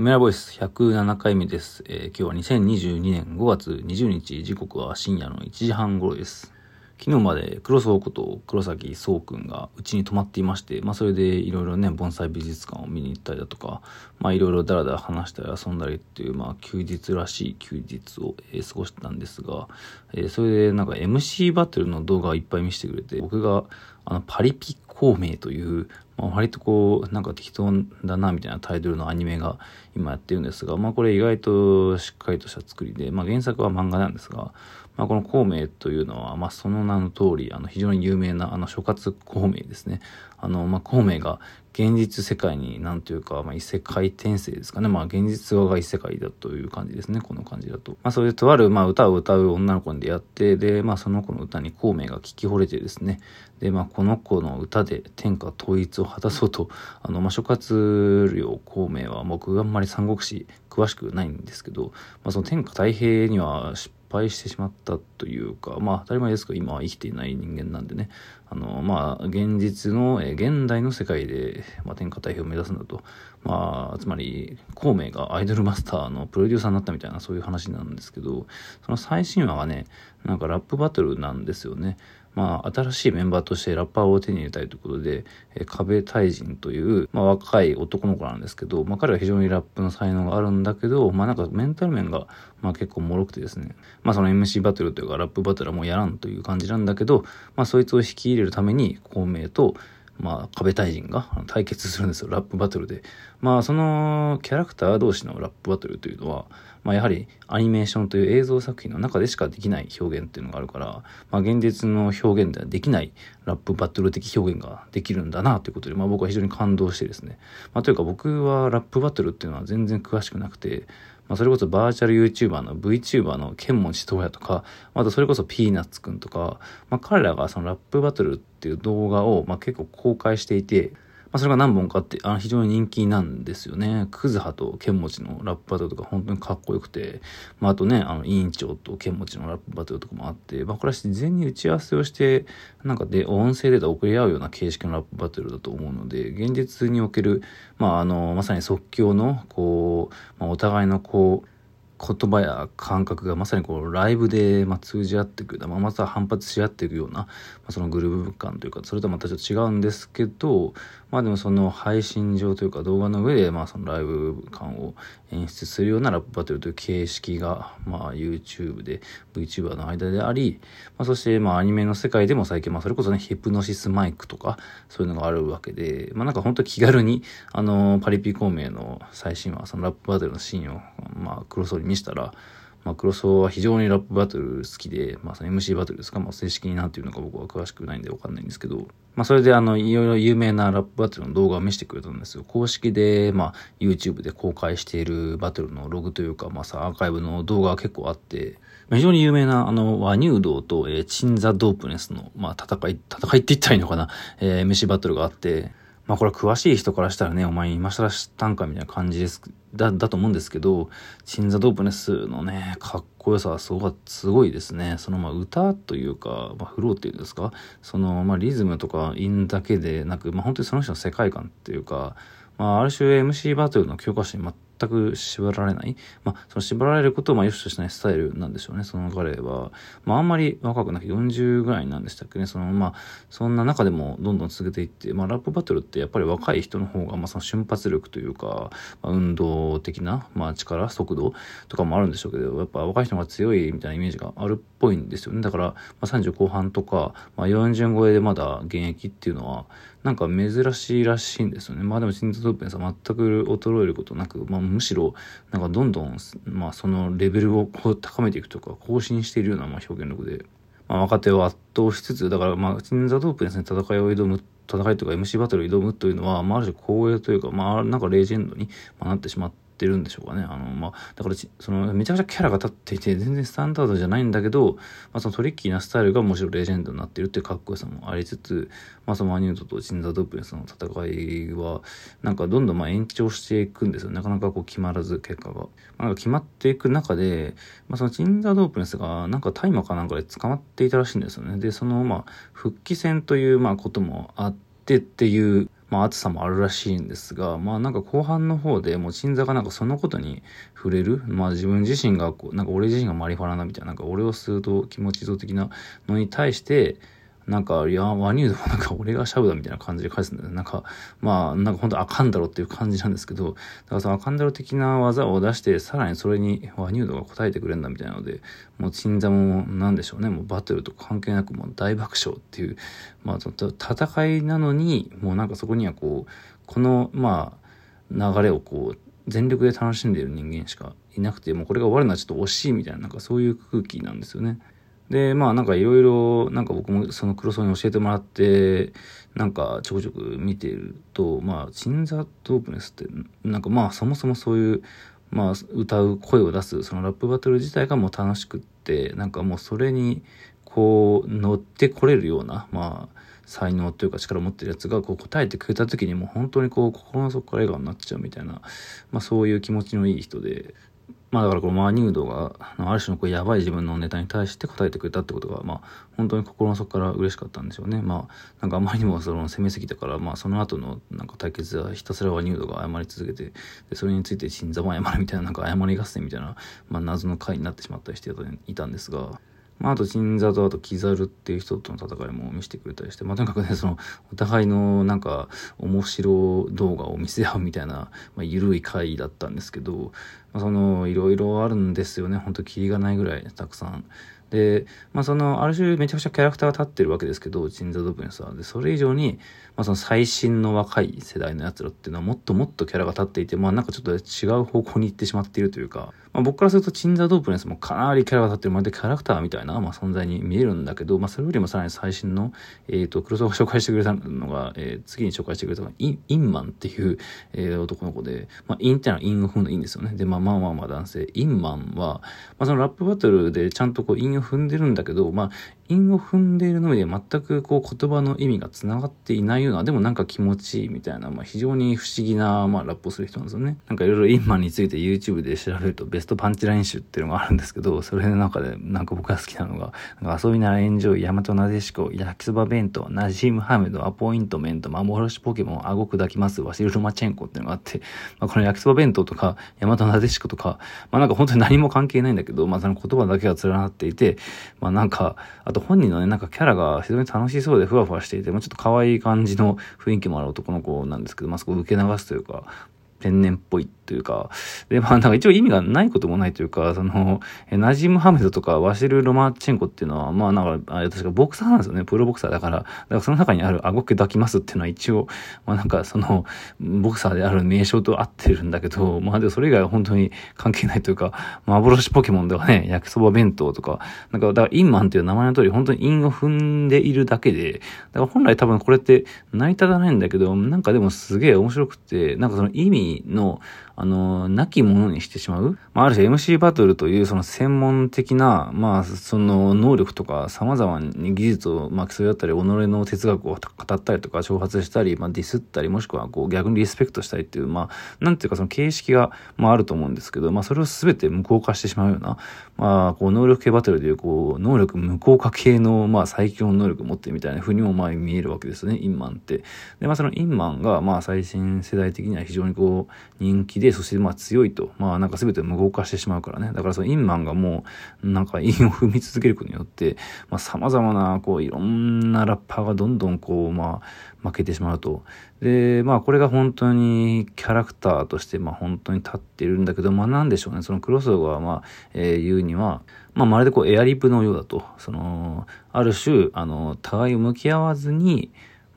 メラボイス107回目です、えー、今日は2022年5月20日、時刻は深夜の1時半頃です。昨日まで黒荘こと黒崎壮くんがうちに泊まっていまして、まあそれでいろいろね、盆栽美術館を見に行ったりだとか、まあいろいろだらだら話したり遊んだりっていう、まあ休日らしい休日を、えー、過ごしてたんですが、えー、それでなんか MC バトルの動画をいっぱい見せてくれて、僕があのパリピ孔明という、まあ、割とこう、なんか適当だなみたいなタイトルのアニメが今やってるんですが、まあこれ意外としっかりとした作りで、まあ原作は漫画なんですが、まあ、この孔明というのは、まあ、その名の通り、あの、非常に有名な、あの、諸葛孔明ですね。あの、まあ、孔明が現実世界に、なんというか、まあ、異世界転生ですかね。まあ、現実側が異世界だという感じですね。この感じだと。まあ、それでとある、まあ、歌を歌う女の子に出会って、で、まあ、その子の歌に孔明が聞き惚れてですね。で、まあ、この子の歌で天下統一を果たそうと、あの、まあ、諸葛亮孔明は僕あんまり三国志詳しくないんですけど、まあ、その天下太平には失敗敗してしまったというか、まあ当たり前ですけど今は生きていない人間なんでね、あの、まあ現実の、え現代の世界で、まあ、天下太平を目指すんだと、まあつまり孔明がアイドルマスターのプロデューサーになったみたいなそういう話なんですけど、その最新話がね、なんかラップバトルなんですよね。まあ、新しいメンバーとしてラッパーを手に入れたいということで、えー、壁大臣という、まあ、若い男の子なんですけど、まあ、彼は非常にラップの才能があるんだけど、まあ、なんかメンタル面が、まあ、結構脆くてですね、まあ、その MC バトルというか、ラップバトルはもうやらんという感じなんだけど、まあ、そいつを引き入れるために、孔明と、まあ、壁大臣が対決するんですよ、ラップバトルで。まあ、そのキャラクター同士のラップバトルというのは、まあ、やはりアニメーションという映像作品の中でしかできない表現っていうのがあるから、まあ、現実の表現ではできないラップバトル的表現ができるんだなということで、まあ、僕は非常に感動してですね。まあ、というか僕はラップバトルっていうのは全然詳しくなくて、まあ、それこそバーチャル YouTuber の VTuber のケンモチトウヤとか、あとそれこそピーナッツくんとか、まあ、彼らがそのラップバトルっていう動画を、まあ、結構公開していて、まあ、それが何本かって、あの、非常に人気なんですよね。クズハとケンモチのラップバトルとか本当にかっこよくて、まあ、あとね、あの、委員長とケンモチのラップバトルとかもあって、まあ、これは事前に打ち合わせをして、なんかで、音声データを送り合うような形式のラップバトルだと思うので、現実における、まあ、あの、まさに即興の、こう、まあ、お互いのこう、言葉や感覚がまさにこうライブでま通じ合っていく、まあ、また反発し合っていくような、まあ、そのグルーヴ感というかそれとはまたちょっと違うんですけどまあでもその配信上というか動画の上でまあそのライブ感を演出するようなラップバトルという形式がまあ YouTube で VTuber の間であり、まあ、そしてまあアニメの世界でも最近まあそれこそねヒプノシスマイクとかそういうのがあるわけでまあなんか本当気軽にあのパリピ孔明の最新話そのラップバトルのシーンをまあ黒荘に見したらまあ、クロスは非常にラップバトル好きで、まあ、その MC バトルですか、まあ、正式になんていうのか僕は詳しくないんでわかんないんですけど、まあ、それであの、いろいろ有名なラップバトルの動画を見せてくれたんですよ。公式で、まあ、YouTube で公開しているバトルのログというか、まあさ、アーカイブの動画が結構あって、非常に有名な、あの、和乳道と、えー、チンザ・ドープネスの、まあ、戦い、戦いって言ったらいいのかな、えー、MC バトルがあって、まあこれ詳しい人からしたらね、お前今更知ったんかみたいな感じです、だ、だと思うんですけど、鎮座ドープネスのね、かっこよさはすごすごいですね。そのまあ歌というか、まあフローっていうんですか、そのまあリズムとか韻だけでなく、まあ本当にその人の世界観っていうか、まあある種 MC バトルの教科書に全全く縛られない。まあ、その縛られることをまあ良しとしないスタイルなんでしょうね。その彼は。まあ、あんまり若くなく40ぐらいなんでしたっけね。その、まあ、そんな中でもどんどん続けていって、まあ、ラップバトルってやっぱり若い人の方が、まあ、その瞬発力というか、まあ、運動的な、まあ、力、速度とかもあるんでしょうけど、やっぱ若い人が強いみたいなイメージがあるっぽいんですよね。だから、まあ、30後半とか、まあ、40超えでまだ現役っていうのは、なんか珍しいらしいんですよね。まあでも、心臓トープンさん全く衰えることなく、まあむしろ、なんかどんどん、まあそのレベルをこう高めていくとか、更新しているようなまあ表現力で、まあ若手を圧倒しつつ、だからまあ、チンザドープですね、戦いを挑む、戦いとか MC バトルを挑むというのは、まあある種光栄というか、まあなんかレジェンドになってしまって、ってるんでしょうかね。あの、まあ、だからその、めちゃくちゃキャラが立っていて、全然スタンダードじゃないんだけど、まあ、そのトリッキーなスタイルがむしろレジェンドになってるっていうかっこよさもありつつ、まあ、そのマニュートとチンザドップレスの戦いは、なんかどんどんまあ延長していくんですよ。なかなかこう決まらず、結果が。まあ、なんか決まっていく中で、まあ、そのチンザドープレスが、なんか大麻かなんかで捕まっていたらしいんですよね。で、その、まあ、復帰戦という、まあ、こともあってっていう、まあ暑さもあるらしいんですが、まあなんか後半の方でもう鎮座がなんかそのことに触れる、まあ自分自身がこう、なんか俺自身がマリファナなみたいな、なんか俺を吸うと気持ち像的なのに対して、なんか、いや、ワニュードはなんか俺がシャブだみたいな感じで返すんだよね。なんか、まあ、なんか本当あかんだろっていう感じなんですけど、だからそのあかんだろ的な技を出して、さらにそれにワニュードが答えてくれるんだみたいなので、もう鎮座もなんでしょうね、もうバトルと関係なくもう大爆笑っていう、まあ、戦いなのに、もうなんかそこにはこう、この、まあ、流れをこう、全力で楽しんでいる人間しかいなくて、もうこれが終わるのはちょっと惜しいみたいな、なんかそういう空気なんですよね。で、まあなんかいろいろ、なんか僕もその黒荘に教えてもらって、なんかちょくちょく見てると、まあ、チンザ・ドープネスって、なんかまあそもそもそういう、まあ歌う声を出す、そのラップバトル自体がもう楽しくって、なんかもうそれにこう乗ってこれるような、まあ、才能というか力を持ってるやつがこう答えてくれた時にもう本当にこう心の底から笑顔になっちゃうみたいな、まあそういう気持ちのいい人で、まあだからこのマニュードが、ある種のこうやばい自分のネタに対して答えてくれたってことが、まあ本当に心の底から嬉しかったんでしょうね。まあなんかあまりにもその攻めすぎたから、まあその後のなんか対決はひたすらマニュードが謝り続けて、でそれについて新座も謝るみたいななんか謝り合戦みたいな、まあ謎の回になってしまったりしていたんですが、まあ、あと、鎮座と、あと、キザルっていう人との戦いも見せてくれたりして、まあ、とにかくね、その、お互いの、なんか、面白動画を見せ合うみたいな、まあ、緩い回だったんですけど、まあ、その、いろいろあるんですよね。ほんと、キリがないぐらい、たくさん。で、まあ、その、ある種めちゃくちゃキャラクターが立ってるわけですけど、鎮座ドブネスは。で、それ以上に、まあ、その最新の若い世代のやつらっていうのはもっともっとキャラが立っていて、まあ、なんかちょっと違う方向に行ってしまっているというか、まあ、僕からすると、チンザドープネスもかなりキャラが立ってる、まるでキャラクターみたいな、まあ、存在に見えるんだけど、まあ、それよりもさらに最新の、えっ、ー、と、黒沢が紹介してくれたのが、えー、次に紹介してくれたのが、イン、インマンっていう、えー、男の子で、まあ、インってのはインを踏むのいいんですよね。で、まあまあまあまあ男性。韻マンは、まあ、そのラップバトルでちゃんとこう、韻を踏んでるんだけど、まあ、韻を踏んでいるのみで全くこう言葉の意味が繋がっていないような、でもなんか気持ちいいみたいな、まあ非常に不思議な、まあラップをする人なんですよね。なんかいろいろ韻マンについて YouTube で調べるとベストパンチライン集っていうのがあるんですけど、それの中でなんか僕が好きなのが、なんか遊びならエンジョイ、ヤマトナデシコ、焼きそば弁当、ナジームハメド、アポイントメント、幻ポケモン、顎砕きます、ワシルロマチェンコっていうのがあって、まあこの焼きそば弁当とか、ヤマトナデシコとか、まあなんか本当に何も関係ないんだけど、まあその言葉だけが連なっていて、まあなんか、あと本人のね、なんかキャラが非常に楽しそうでふわふわしていて、もう、ちょっと可愛い感じの雰囲気もある男の子なんですけど、まあ、そこを受け流すというか、天然っぽいというか、で、まあなんか一応意味がないこともないというか、その、ナジム・ハメドとかワシル・ロマチェンコっていうのは、まあなんか、あれ確かボクサーなんですよね。プロボクサーだから。だからその中にある顎毛抱きますっていうのは一応、まあなんかその、ボクサーである名称と合ってるんだけど、まあでもそれ以外は本当に関係ないというか、幻ポケモンではね、焼きそば弁当とか、なんか、だからインマンっていう名前の通り、本当にインを踏んでいるだけで、だから本来多分これって成り立たないんだけど、なんかでもすげえ面白くて、なんかその意味の、あの、なきものにしてしまう。まあ、ある種 MC バトルというその専門的な、まあ、その能力とか様々に技術を、まあ、競い合ったり、己の哲学を語ったりとか、挑発したり、まあ、ディスったり、もしくはこう逆にリスペクトしたりっていう、まあ、なんていうかその形式が、まあ、あると思うんですけど、まあ、それを全て無効化してしまうような、まあ、こう、能力系バトルでいう、こう、能力無効化系の、まあ、最強の能力を持ってるみたいな風にも、まあ、見えるわけですね、インマンって。で、まあ、そのインマンが、まあ、最新世代的には非常にこう、人気で、そしてまあ強いと。まあなんか全て無効化してしまうからね。だからそのインマンがもう、なんか韻を踏み続けることによって、まあ様々な、こういろんなラッパーがどんどんこう、まあ負けてしまうと。で、まあこれが本当にキャラクターとして、まあ本当に立っているんだけど、まあなんでしょうね。そのクロスオーバー、まあ、えー、言うには、まあまるでこうエアリップのようだと。その、ある種、あの、互いを向き合わずに、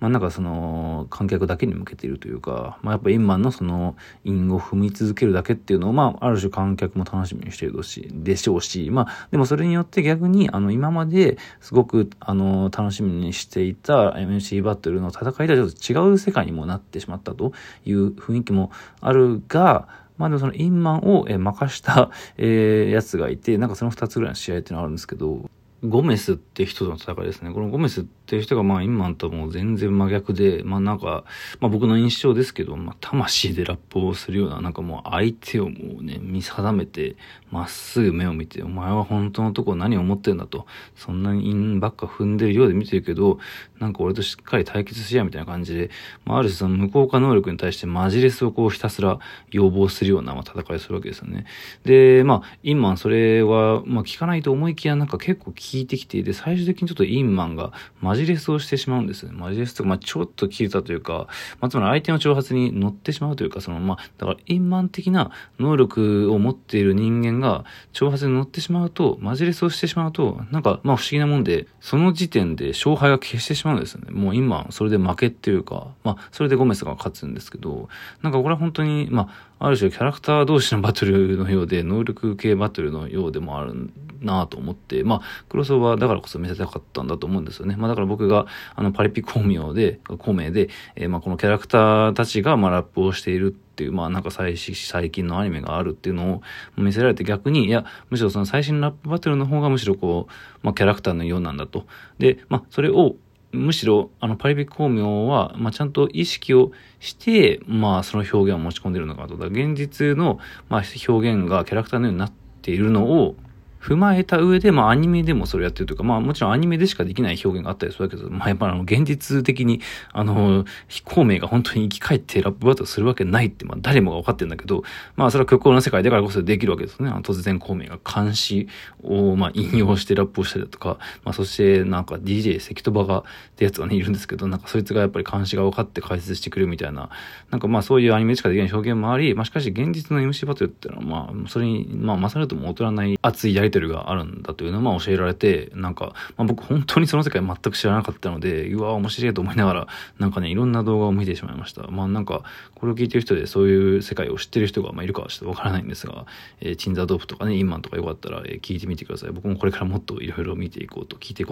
まあなんかその観客だけに向けているというか、まあやっぱインマンのその韻を踏み続けるだけっていうのを、まあある種観客も楽しみにしているし、でしょうし、まあでもそれによって逆にあの今まですごくあの楽しみにしていた MC バトルの戦いとはちょっと違う世界にもなってしまったという雰囲気もあるが、まあでもそのインマンを任した、えー、やつがいて、なんかその二つぐらいの試合っていうのがあるんですけど、ゴメスって人との戦いですね。このゴメスっいう人がまあインマンともう全然真逆で、まあなんか、まあ僕の印象ですけど、まあ魂でラップをするような、なんかもう相手をもうね、見定めて、まっすぐ目を見て、お前は本当のとこ何を思ってんだと、そんなにインばっか踏んでるようで見てるけど、なんか俺としっかり対決しやみたいな感じで、まあある種その無効化能力に対してマジレスをこうひたすら要望するような、まあ、戦いするわけですよね。で、まあ、インマンそれは、まあ聞かないと思いきやなんか結構聞いてきていて、最終的にちょっとインマンがマジレスをしてしまうんです。マジレスとか、まあちょっと切れたというか、まあつまり相手の挑発に乗ってしまうというか、その、まあ、だからインマン的な能力を持っている人間が挑発に乗ってしまうと、マジレスをしてしまうと、なんか、まあ不思議なもんで、その時点で勝敗が消してしまうんですよね。もう今、それで負けっていうか、まあ、それでゴメスが勝つんですけど、なんかこれは本当に、まあ、ある種キャラクター同士のバトルのようで、能力系バトルのようでもあるなと思って、まあ、クロスオーバーだからこそ見せたかったんだと思うんですよね。まあ、だから僕が、あの、パリピ孔明で、孔明で、えー、まあ、このキャラクターたちが、まあ、ラップをしているっていう、まあなんか最最近のアニメがあるっていうのを見せられて逆に、いや、むしろその最新ラップバトルの方がむしろこう、まあキャラクターのようなんだと。で、まあそれをむしろ、あの、パリピ孔明は、まあ、ちゃんと意識をして、まあ、その表現を持ち込んでるのかと。だ現実の、まあ、表現がキャラクターのようになっているのを、踏まえた上で、まあアニメでもそれやってるというか、まあもちろんアニメでしかできない表現があったりするわけですまあやっぱあの現実的に、あの、非公明が本当に生き返ってラップバトルするわけないって、まあ誰もが分かってるんだけど、まあそれは虚構の世界だからこそできるわけですね。突然公明が監視を、まあ引用してラップをしたりだとか、まあそしてなんか DJ 関戸場がってやつがね、いるんですけど、なんかそいつがやっぱり監視が分かって解説してくるみたいな、なんかまあそういうアニメしかできない表現もあり、まあしかし現実の MC バトルっていうのはまあそれに、まあ勝るとも劣らない熱いやりテルがあるんだというのをまあ教えられて、なんか、まあ、僕本当にその世界全く知らなかったので、うわ、面白いと思いながら、なんかね、いろんな動画を見てしまいました。まあなんか、これを聞いてる人でそういう世界を知ってる人がまあいるかはちょっとわからないんですが、えー、チンザドープとかね、インマンとかよかったら、えー、聞いてみてください。僕もこれからもっといろいろ見ていこうと、聞いていこうと